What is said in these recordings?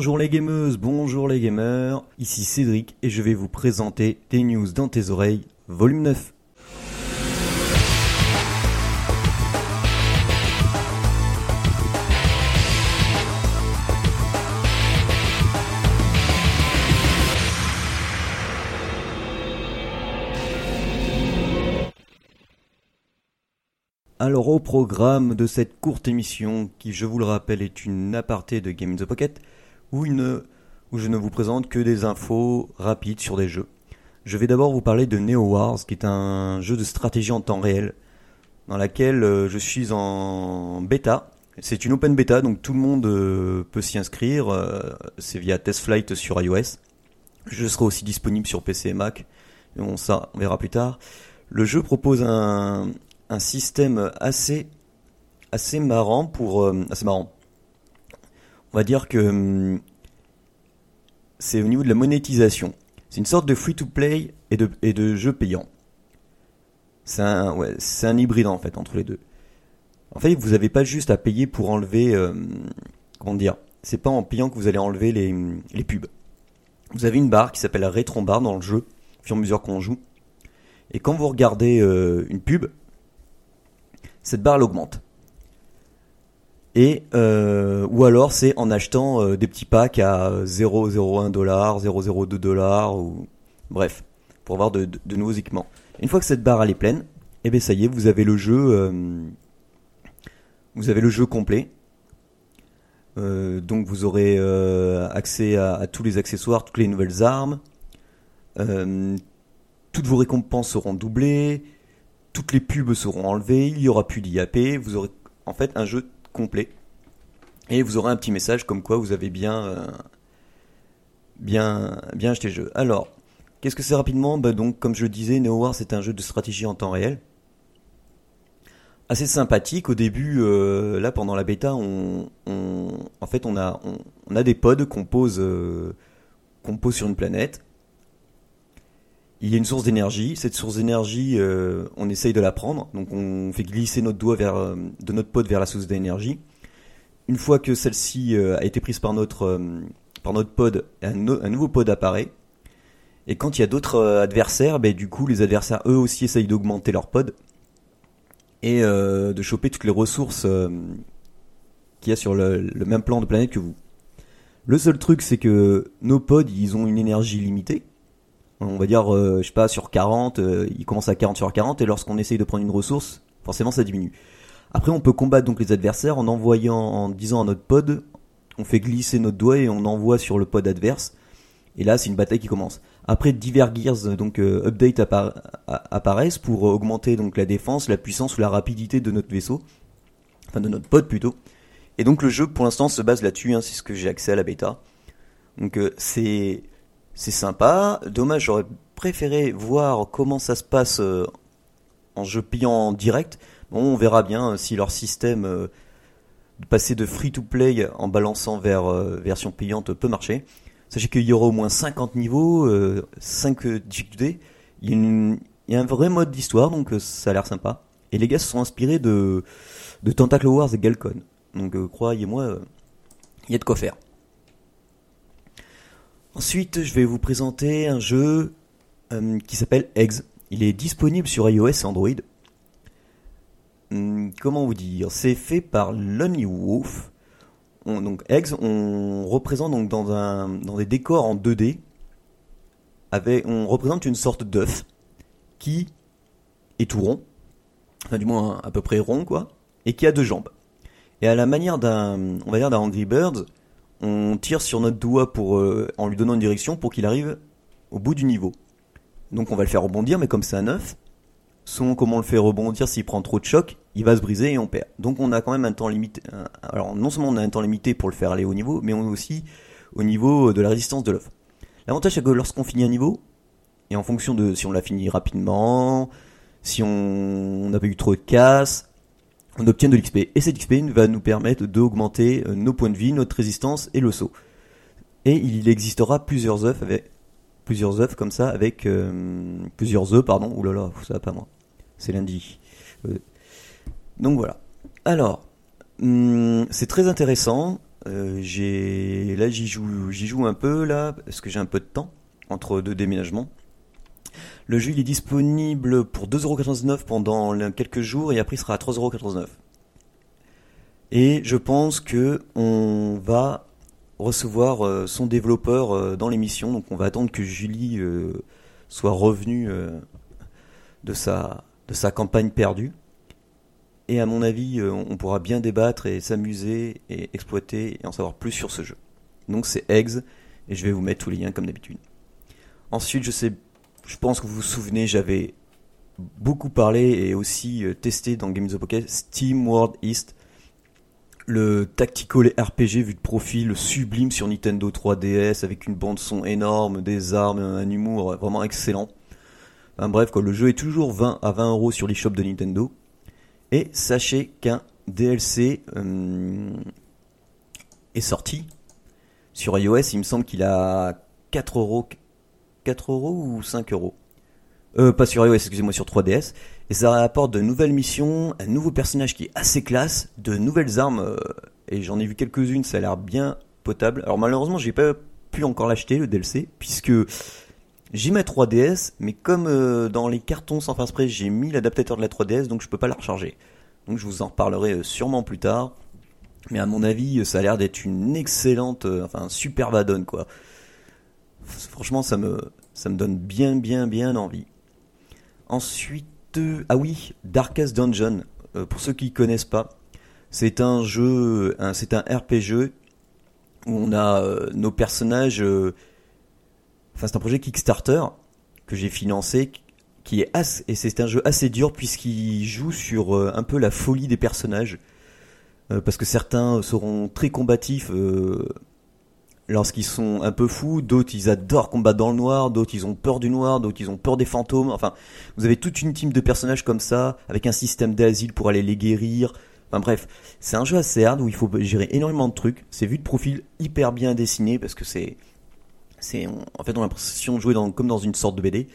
Bonjour les gameuses, bonjour les gamers, ici Cédric et je vais vous présenter des news dans tes oreilles, volume 9. Alors au programme de cette courte émission, qui je vous le rappelle est une aparté de Game the Pocket, où, je ne vous présente que des infos rapides sur des jeux. Je vais d'abord vous parler de Neo Wars, qui est un jeu de stratégie en temps réel, dans laquelle euh, je suis en bêta. C'est une open bêta, donc tout le monde euh, peut s'y inscrire. euh, C'est via TestFlight sur iOS. Je serai aussi disponible sur PC et Mac. Mais bon, ça, on verra plus tard. Le jeu propose un, un système assez assez marrant pour assez marrant. On va dire que hum, c'est au niveau de la monétisation. C'est une sorte de free to play et de jeu payant. C'est un hybride en fait entre les deux. En fait, vous n'avez pas juste à payer pour enlever euh, comment dire, c'est pas en payant que vous allez enlever les les pubs. Vous avez une barre qui s'appelle la rétron bar dans le jeu, au fur et à mesure qu'on joue. Et quand vous regardez euh, une pub, cette barre elle augmente. Et euh, ou alors c'est en achetant euh, des petits packs à 0,01 dollar, 0,02 dollars ou bref pour avoir de, nouveaux équipements. Une fois que cette barre elle est pleine, et bien ça y est, vous avez le jeu, euh, vous avez le jeu complet. Donc vous aurez accès à, à tous les accessoires, toutes les nouvelles armes. Toutes vos récompenses seront doublées toutes les pubs seront enlevées, il y aura plus d'IAP, vous aurez en fait un jeu complet. Et vous aurez un petit message comme quoi vous avez bien euh, bien bien acheté le jeu. Alors, qu'est-ce que c'est rapidement? Bah comme je le disais, Neo War c'est un jeu de stratégie en temps réel. Assez sympathique au début euh, là pendant la bêta, on, en fait on a des pods qu'on euh, qu'on pose sur une planète il y a une source d'énergie. Cette source d'énergie, euh, on essaye de la prendre. Donc on fait glisser notre doigt vers, euh, de notre pod vers la source d'énergie. Une fois que celle-ci euh, a été prise par notre, euh, par notre pod, un, no- un nouveau pod apparaît. Et quand il y a d'autres euh, adversaires, ben, du coup les adversaires eux aussi essayent d'augmenter leur pod et de choper toutes les ressources qu'il y a sur le même plan de planète que vous. Le seul truc c'est que nos pods ils ont une énergie limitée on va dire, euh, je sais pas, sur 40, euh, il commence à 40 sur 40, et lorsqu'on essaye de prendre une ressource, forcément ça diminue. Après, on peut combattre donc les adversaires en envoyant, en disant à notre pod, on fait glisser notre doigt et on envoie sur le pod adverse, et là c'est une bataille qui commence. Après, divers gears, donc euh, update apparaissent pour augmenter donc la défense, la puissance ou la rapidité de notre vaisseau, enfin de notre pod plutôt. Et donc le jeu pour l'instant se base là-dessus, hein, c'est ce que j'ai accès à la bêta. Donc c'est c'est sympa. Dommage, j'aurais préféré voir comment ça se passe euh, en jeu payant en direct. Bon, on verra bien euh, si leur système euh, de passer de free to play en balançant vers version payante peut marcher. Sachez qu'il y aura au moins 50 niveaux, euh, 5 difficultés. Il y, a il y a un vrai mode d'histoire, donc ça a l'air sympa. Et les gars se sont inspirés de, de Tentacle Wars et Galcon. Donc croyez-moi, il y a de quoi faire. Ensuite, je vais vous présenter un jeu euh, qui s'appelle Eggs. Il est disponible sur iOS et Android. Hum, comment vous dire? C'est fait par Lonely Wolf. On- donc Eggs, on représente donc dans des décors en 2D. Avec, on représente une sorte d'œuf qui est tout rond, enfin du moins à peu près rond quoi, et qui a deux jambes. Et à la manière d'un, on va dire d'un Angry Birds, on tire sur notre doigt pour, euh, en lui donnant une direction pour qu'il arrive au bout du niveau. Donc on va le faire rebondir, mais comme c'est un œuf, selon comment on le fait rebondir, s'il prend trop de choc, il va se briser et on perd. Donc on a quand même un temps limité. Alors non seulement on a un temps limité pour le faire aller au niveau, mais on est aussi au niveau de la résistance de l'œuf. L'avantage c'est que lorsqu'on finit un niveau, et en fonction de si on l'a fini rapidement, si on n'a pas eu trop de casse, on obtient de l'XP. Et cet XP va nous permettre d'augmenter euh, nos points de vie, notre résistance et le saut. Et il existera plusieurs œufs avec plusieurs œufs comme ça avec euh, plusieurs œufs pardon. Là, ça va pas moi. C'est lundi. Euh, donc voilà. Alors, hum, c'est très intéressant. là j'y joue, j'y joue un peu là parce que j'ai un peu de temps entre deux déménagements. Le jeu est disponible pour 2,99€ pendant quelques jours et après il sera à 3,99€. Et je pense que on va recevoir euh, son développeur euh, dans l'émission, donc on va attendre que Julie euh, soit revenue de sa de sa campagne perdue. Et à mon avis, on pourra bien débattre et s'amuser et exploiter et en savoir plus sur ce jeu. Donc c'est Eggs et je vais vous mettre tous les liens comme d'habitude. Ensuite, je sais je pense que vous vous souvenez, j'avais beaucoup parlé et aussi euh, testé dans Games of Pocket Steam World East, le tactical RPG vu de profil sublime sur Nintendo 3DS avec une bande son énorme, des armes, un humour vraiment excellent. bref, le jeu est toujours 20 à 20 euros sur l'eShop de Nintendo. Et sachez qu'un DLC euh, est sorti sur iOS. Il me semble qu'il a 4 euros 4 euros ou 5 euros. Euh, pas sur iOS, excusez-moi, sur 3DS. Et ça apporte de nouvelles missions, un nouveau personnage qui est assez classe, de nouvelles armes, euh, et j'en ai vu quelques-unes, ça a l'air bien potable. Alors malheureusement, j'ai pas pu encore l'acheter, le DLC, puisque j'ai ma 3DS, mais comme euh, dans les cartons sans face près, j'ai mis l'adaptateur de la 3DS, donc je peux pas la recharger. Donc je vous en reparlerai euh, sûrement plus tard. Mais à mon avis, ça a l'air d'être une excellente, enfin, super vadone, quoi. Franchement, ça me, ça me donne bien, bien, bien envie. Ensuite, euh, ah oui, Darkest Dungeon. Euh, pour ceux qui ne connaissent pas, c'est un jeu, c'est un RPG où on a euh, nos personnages. Enfin, c'est un projet Kickstarter que j'ai financé, qui est assez, et c'est un jeu assez dur puisqu'il joue sur un peu la folie des personnages, parce que certains seront très combatifs lorsqu'ils sont un peu fous, d'autres ils adorent combattre dans le noir, d'autres ils ont peur du noir, d'autres ils ont peur des fantômes. Enfin, vous avez toute une team de personnages comme ça, avec un système d'asile pour aller les guérir. Enfin bref, c'est un jeu assez hard où il faut gérer énormément de trucs. C'est vu de profil hyper bien dessiné parce que c'est, c'est, en fait on a l'impression de jouer comme dans une sorte de BD.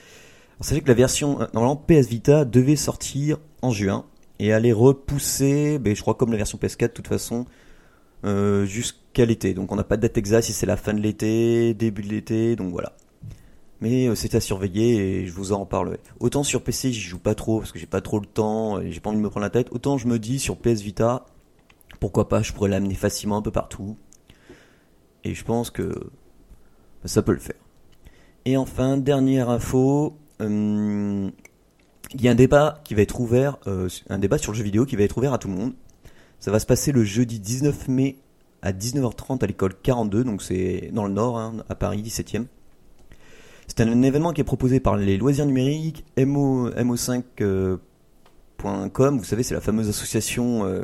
Alors, sachez que la version euh, normalement PS Vita devait sortir en juin et aller repousser, ben, je crois comme la version PS4 de toute façon, euh, jusqu'à l'été. Donc on n'a pas de date exacte si c'est la fin de l'été, début de l'été, donc voilà. Mais euh, c'est à surveiller et je vous en parlerai. Autant sur PC j'y joue pas trop parce que j'ai pas trop le temps et j'ai pas envie de me prendre la tête. Autant je me dis sur PS Vita, pourquoi pas, je pourrais l'amener facilement un peu partout. Et je pense que ça peut le faire. Et enfin, dernière info, euh, il y a un débat qui va être ouvert, un débat sur le jeu vidéo qui va être ouvert à tout le monde. Ça va se passer le jeudi 19 mai à 19h30 à l'école 42, donc c'est dans le nord, hein, à Paris 17e. C'est un, événement qui est proposé par les loisirs numériques, MO, 5com vous savez, c'est la fameuse association euh,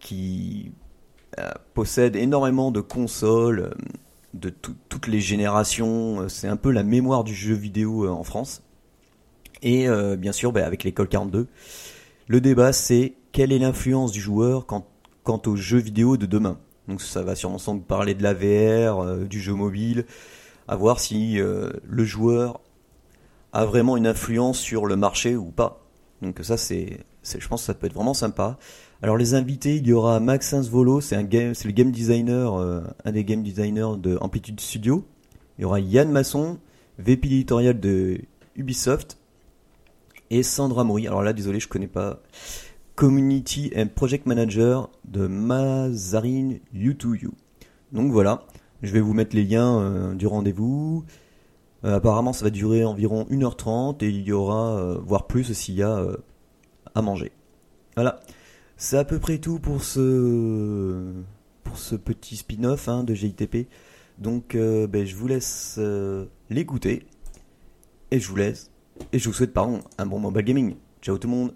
qui euh, possède énormément de consoles euh, de toutes les générations. C'est un peu la mémoire du jeu vidéo en France. Et bien sûr, bah, avec l'école 42, le débat c'est quelle est l'influence du joueur quant, quant aux jeux vidéo de demain? Donc ça va sûrement ensemble parler de la VR, euh, du jeu mobile, à voir si euh, le joueur a vraiment une influence sur le marché ou pas. Donc ça c'est, je pense que ça peut être vraiment sympa. Alors les invités, il y aura Maxence Volo, c'est le game designer, euh, un des game designers de Amplitude Studio. Il y aura Yann Masson, VP éditorial de Ubisoft, et Sandra Moury. Alors là, désolé, je connais pas. Community and Project Manager de Mazarine U2U. Donc voilà, je vais vous mettre les liens euh, du rendez-vous. Euh, apparemment, ça va durer environ 1h30 et il y aura, euh, voire plus s'il y a à manger. Voilà, c'est à peu près tout pour ce, pour ce petit spin-off hein, de GITP. Donc ben, je vous laisse l'écouter et je vous laisse et je vous souhaite pardon un bon mobile gaming. Ciao tout le monde